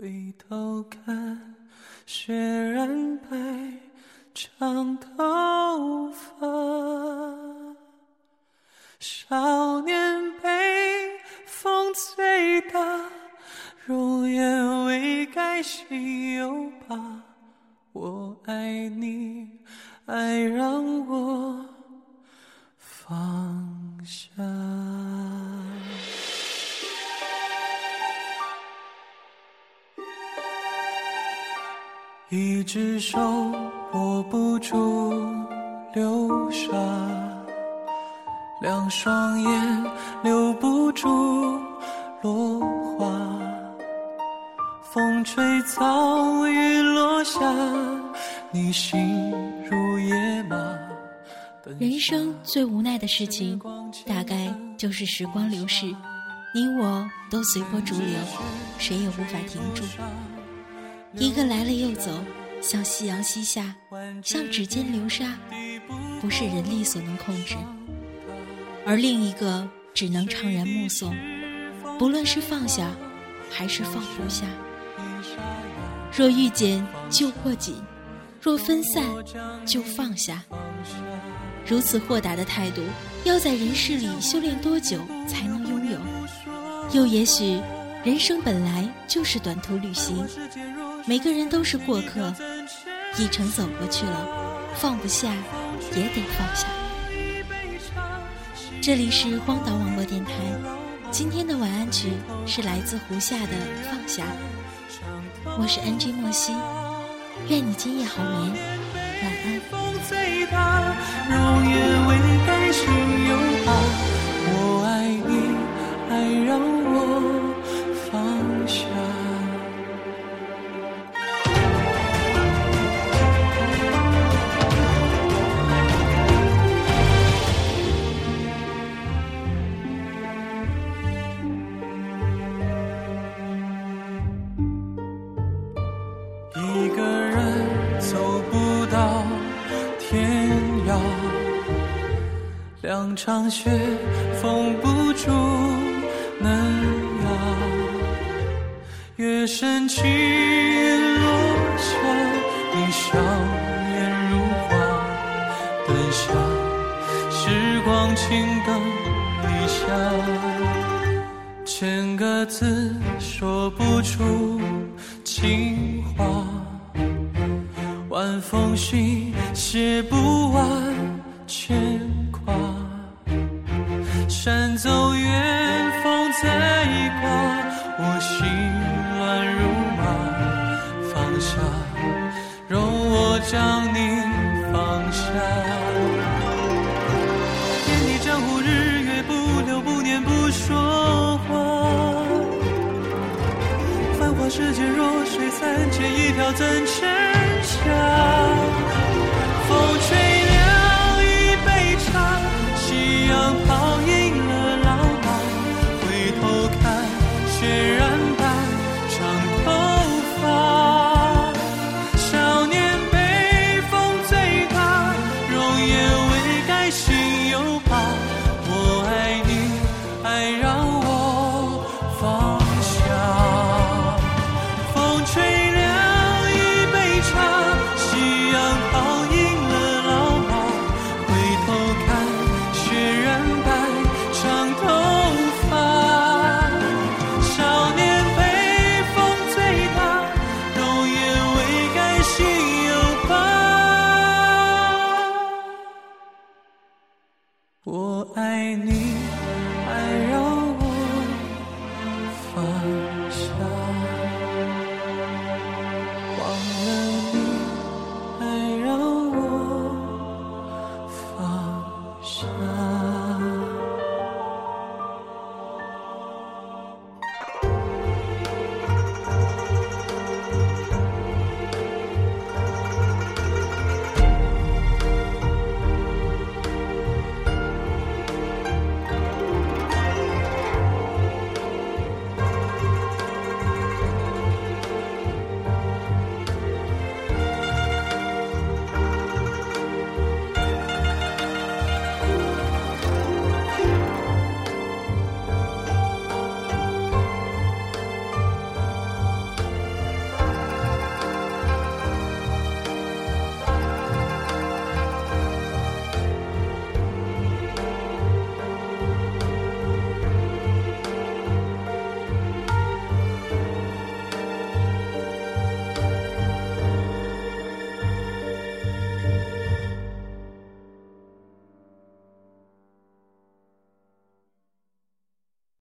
回头看雪染白长头发少年被风吹大容颜未改心有疤我爱你爱让我一只手握不住流沙，两双眼留不住落花。风吹草，雨落下，你心如野马。人生最无奈的事情，大概就是时光流逝，你我都随波逐流，谁也无法停住。一个来了又走，像夕阳西下，像指尖流沙，不是人力所能控制；而另一个只能怅然目送。不论是放下，还是放不下。若遇见就握紧，若分散就放下。如此豁达的态度，要在人世里修炼多久才能拥有？又也许，人生本来就是短途旅行。每个人都是过客，一程走过去了，放不下也得放下。这里是荒岛网络电台，今天的晚安曲是来自胡夏的《放下》。我是 NG 莫西，愿你今夜好眠，晚安。两场雪封不住嫩芽，月升起落下，你笑颜如花。灯下，时光轻等一下，千个字说不出情话，晚风信写不完牵挂。下，容我将你放下。天地江湖，日月不留，不念不说话。繁华世界，弱水三千，一瓢怎盛下？